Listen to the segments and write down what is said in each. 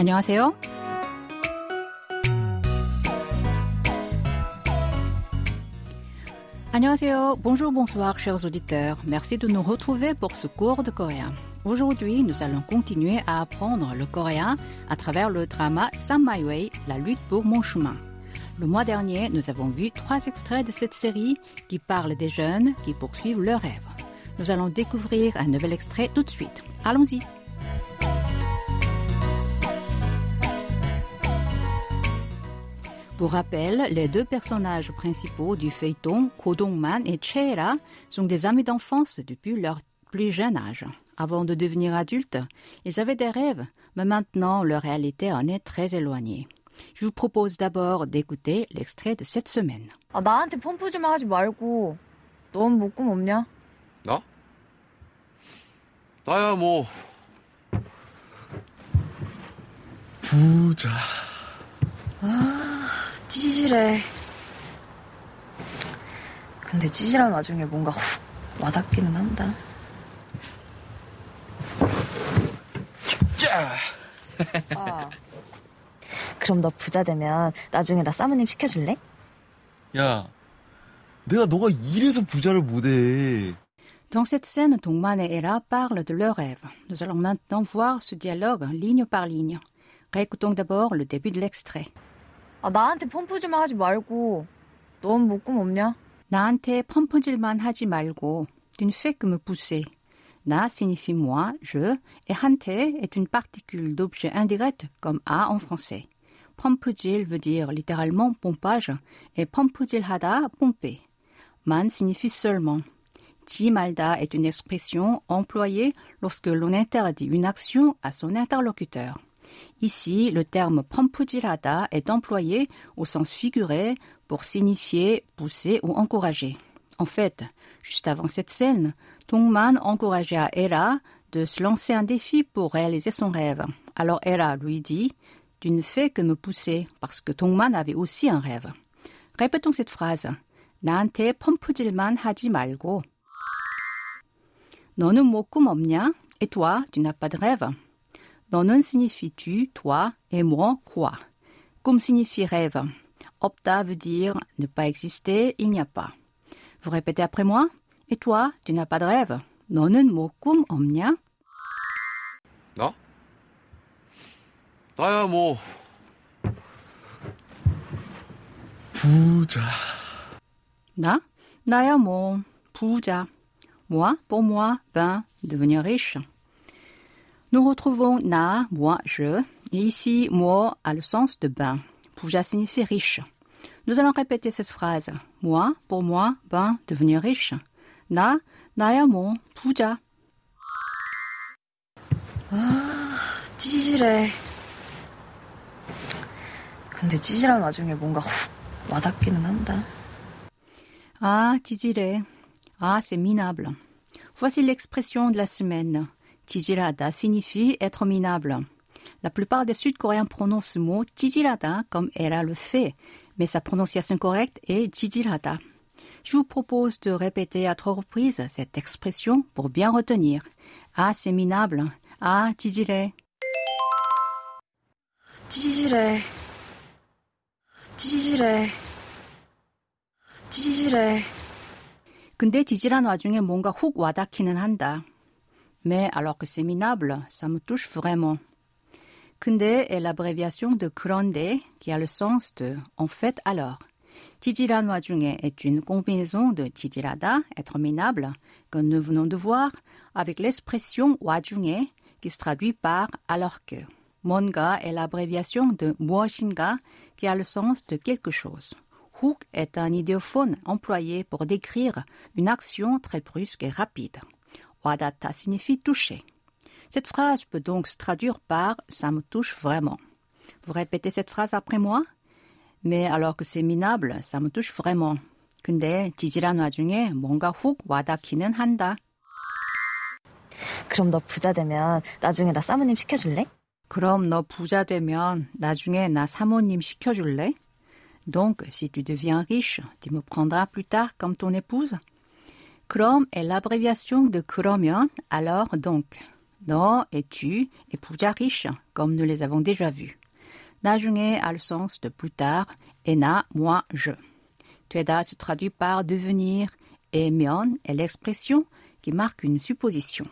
안녕하세요. Annyeonghaseyo, bonjour, bonsoir, chers auditeurs. Merci de nous retrouver pour ce cours de coréen. Aujourd'hui, nous allons continuer à apprendre le coréen à travers le drama Sam My Way, La lutte pour mon chemin. Le mois dernier, nous avons vu trois extraits de cette série qui parlent des jeunes qui poursuivent leurs rêves. Nous allons découvrir un nouvel extrait tout de suite. Allons-y. Pour rappel, les deux personnages principaux du feuilleton, Kodongman et Cheera, sont des amis d'enfance depuis leur plus jeune âge. Avant de devenir adultes, ils avaient des rêves, mais maintenant leur réalité en est très éloignée. Je vous propose d'abord d'écouter l'extrait de cette semaine. 아, 나한테 펌프 좀 하지 말고 넌 뭐 꿈 없냐? 나? 나야 뭐 부자 찌질해. 근데 찌질한 와중에 뭔가 훅 와닿기는 한다. 야! 아. 그럼 너 부자 되면 나중에 나 사모님 시켜줄래? 야, 내가 너가 이래서 부자를 못해. Dans cette scène, Dongman et Ella parlent de leurs rêves. Nous allons maintenant voir ce dialogue ligne par ligne. Réécoutons d'abord le début de l'extrait. 아, 나한테 펌프 좀 하지 말고 넌 뭐 꿈 없냐? 나한테 펌프질만 하지 말고 tu ne fais que me pousser. Na signifie moi, je, et hante est une particule d'objet indirect comme a en français. 펌프질 veut dire littéralement pompage et 펌프질하다 pomper. Man signifie seulement. 지 말다 est une expression employée lorsque l'on interdit une action à son interlocuteur. Ici, le terme 펌프질하다 est employé au sens figuré pour signifier pousser ou encourager. En fait, juste avant cette scène, Dongman encourageait à Era de se lancer un défi pour réaliser son rêve. Alors Era lui dit Tu ne fais que me pousser parce que Dongman avait aussi un rêve. Répétons cette phrase. 나한테 펌프질만 하지 말고. 너는 뭐 꿈 없냐? Et toi, tu n'as pas de rêve? 너는 signifie tu, toi, et moi, quoi. Cum signifie rêve. Opta veut dire ne pas exister, il n'y a pas. Vous répétez après moi. Et toi, tu n'as pas de rêve. 너는 뭐 꿈 없냐? 나? 나야 뭐 부자. 나? 나야 뭐 부자. Moi, pour moi, ben, devenir riche. Nous retrouvons na, moi, je, et ici, moi a le sens de ben. Puja signifie riche. Nous allons répéter cette phrase. Moi, pour moi, ben, devenir riche. 나, 나야 뭐, 부자. 찌질해. 근데 찌질한 와중에 뭔가 훅 와닿기는 한다. Ah, 찌질해. Ah, c'est minable. Voici l'expression de la semaine. 찌질하다 signifie être minable. La plupart des Sud-Coréens prononcent ce mot 찌질하다 comme Era le fait, mais sa prononciation correcte est 찌질하다. Je vous propose de répéter à trois reprises cette expression pour bien retenir. Ah, c'est minable. Ah, 찌질해. 찌질해. 찌질해. 찌질해. 근데 지질한 와중에 뭔가 훅 와닿기는 한다. Mais alors que c'est minable, ça me touche vraiment. Kunde est l'abréviation de grande qui a le sens de en fait alors. Tijira Noajunge est une combinaison de Tijirada, être minable, que nous venons de voir, avec l'expression Wajunge qui se traduit par alors que. Monga est l'abréviation de Mwashinga qui a le sens de quelque chose. Hook est un idéophone employé pour décrire une action très brusque et rapide. Wadata signifie toucher. Cette phrase peut donc se traduire par ça me touche vraiment. Vous répétez cette phrase après moi? Mais alors que c'est minable, ça me touche vraiment. 근데 지질한 와중에 뭔가 훅 와닿기는 한다. 그럼 너 부자 되면 나중에 나 사모님 시켜줄래? 그럼 너 부자 되면 나중에 나 사모님 시켜줄래? Donc, si tu deviens riche, tu me prendras plus tard comme ton épouse? 그럼 est l'abréviation de 그러면, alors donc. 너 et tu et 부자 riche, comme nous les avons déjà vus. 나중에 a le sens de plus tard et na, moi, je. 되다 se traduit par devenir et 면 est l'expression qui marque une supposition.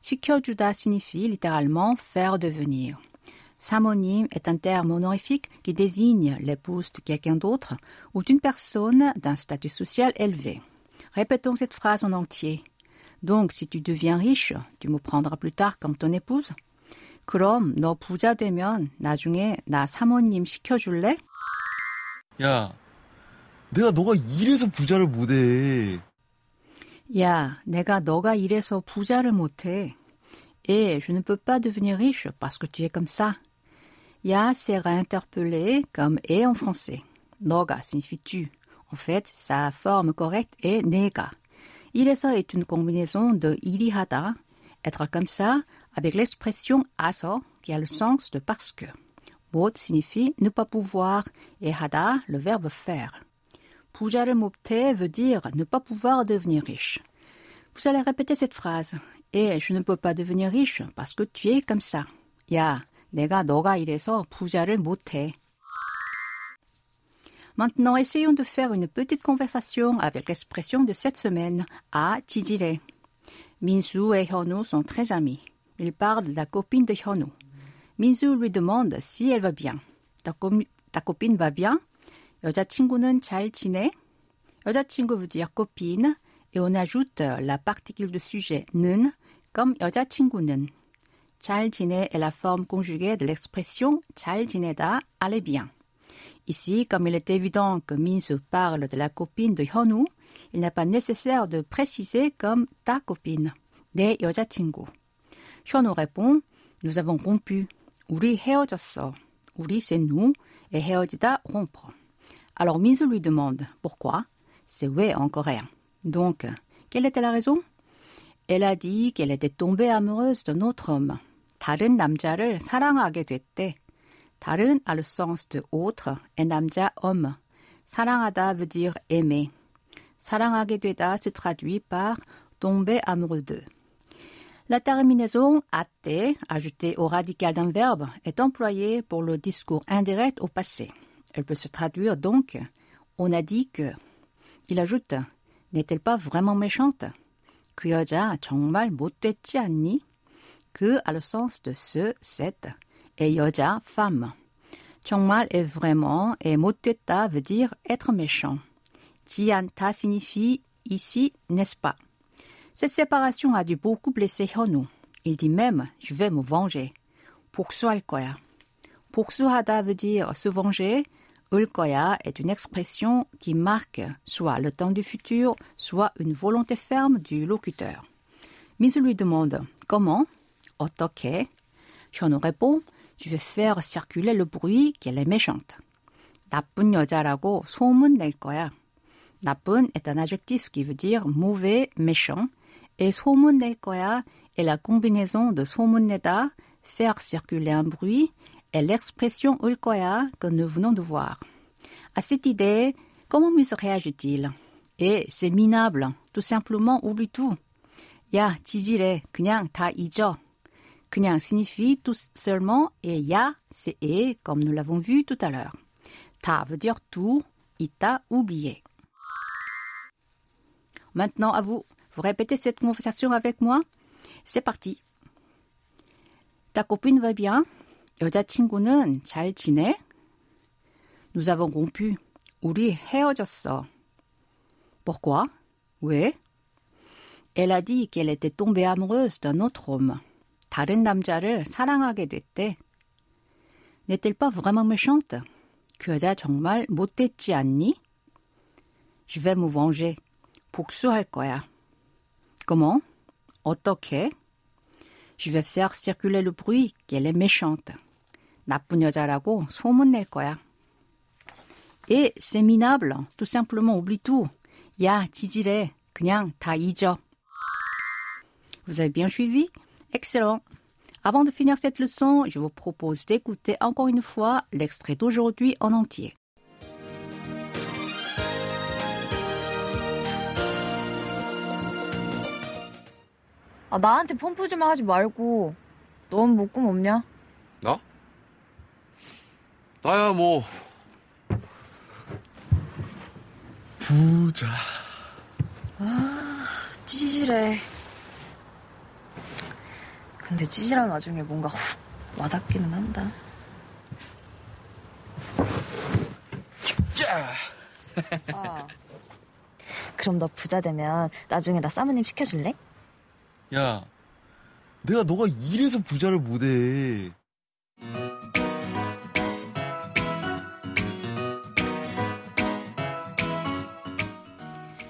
시켜주다 signifie littéralement faire devenir. Samonim est un terme honorifique qui désigne l'épouse de quelqu'un d'autre ou d'une personne d'un statut social élevé. Répétons cette phrase en entier. Donc, si tu deviens riche, tu me prendras plus tard comme ton épouse? 그럼 너 부자 되면 나중에 나 사모님 시켜줄래? 야, 내가 너가 이래서 부자를 못해. 야, 내가 너가 이래서 부자를 못해. Et je ne peux pas devenir riche parce que tu es comme ça. Ya sera interpellé comme et en français. 너가 signifie tu. En fait, sa forme correcte est 내가. 이래서 est une combinaison de 일이하다, être comme ça, avec l'expression aso qui a le sens de parce que. 못 signifie ne pas pouvoir et hada le verbe faire. 부자를 못해 veut dire ne pas pouvoir devenir riche. Vous allez répéter cette phrase. Et je ne peux pas devenir riche parce que tu es comme ça. 야, 내가 너가 이래서 부자를 못해. Maintenant, essayons de faire une petite conversation avec l'expression de cette semaine, à 지지래. Minsu et Hyonu sont très amis. Ils parlent de la copine de Hyonu. Minsu lui demande si elle va bien. Ta, com- ta copine va bien? 여자친구는 잘 지내? 여자친구 veut dire copine et on ajoute la particule de sujet 는 comme 여자친구는. 잘 지내 est la forme conjuguée de l'expression 잘 지내다, allez bien. Ici, comme il est évident que Minsu parle de la copine de Hyonu, il n'est pas nécessaire de préciser comme ta copine, 내 여자친구. 현우 répond, nous avons rompu. 우리 헤어졌어. 우리 c'est nous et 헤어지다 rompre. Alors Minsu lui demande pourquoi. C'est 왜 en coréen. Donc, quelle était la raison? Elle a dit qu'elle était tombée amoureuse d'un autre homme. 다른 남자를 사랑하게 됐대. 다른 a le sens de autre et 남자 homme. 사랑하다 veut dire aimer. 사랑하게 되다 se traduit par tomber amoureux d'eux. La terminaison atte, ajoutée au radical d'un verbe, est employée pour le discours indirect au passé. Elle peut se traduire donc on a dit que. Il ajoute n'est-elle pas vraiment méchante? 그 여자 정말 못됐지 않니? 그 a le sens de ce, cette, et 여자, femme. 정말 est vraiment et 못됐다 veut dire être méchant. 지않다 signifie ici, n'est-ce pas? Cette séparation a dû beaucoup blesser Hyonu. Il dit même, je vais me venger. 복수할 거야. 복수하다 veut dire se venger. 을 거야 est une expression qui marque soit le temps du futur, soit une volonté ferme du locuteur. Minsu lui demande comment, 어떻게. 현우 répond je vais faire circuler le bruit qu'elle est méchante. 나쁜 여자라고 소문 낼 거야. 나쁜 est un adjectif qui veut dire mauvais, méchant, et 소문 낼 거야 est la combinaison de 소문내다, faire circuler un bruit, et l'expression 을 거야 que nous venons de voir. À cette idée, comment Mus réagit-il Et c'est minable, tout simplement oublie tout. 야, 지지래, 그냥 다 잊어. 그냥 signifie tout seulement et ya, c'est et, comme nous l'avons vu tout à l'heure. Ta veut dire tout, ita, oublié. Maintenant, à vous. Vous répétez cette conversation avec moi C'est parti. Ta copine va bien 여자친구는 잘 지내? Nous avons rompu. 우리 헤어졌어. Pourquoi? 왜? Elle a dit qu'elle était tombée amoureuse d'un autre homme. 다른 남자를 사랑하게 됐대. N'est-elle pas vraiment méchante? 그 여자 정말 못됐지 않니? Je vais me venger. 복수할 거야. Comment? 어떻게? Je vais faire circuler le bruit qu'elle est méchante. 나쁜 여자라고 소문낼 거야. Et c'est minable. Tout simplement oublie tout. 야, 지지래. 그냥 다 잊어. Vous avez bien suivi? Excellent. Avant de finir cette leçon, je vous propose d'écouter encore une fois l'extrait d'aujourd'hui en entier. 아, 나한테 펌프지만 하지 말고. 넌 뭐 꿈 없냐? 나? 나야 뭐 부자. 찌질해. 근데 찌질한 와중에 뭔가 훅 와닿기는 한다. 아. 그럼 너 부자 되면 나중에 나 사모님 시켜줄래? 야, 내가 너가 이래서 부자를 못해.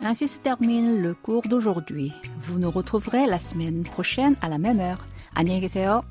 Ainsi se termine le cours d'aujourd'hui. Vous nous retrouverez la semaine prochaine à la même heure. 안녕히 계세요.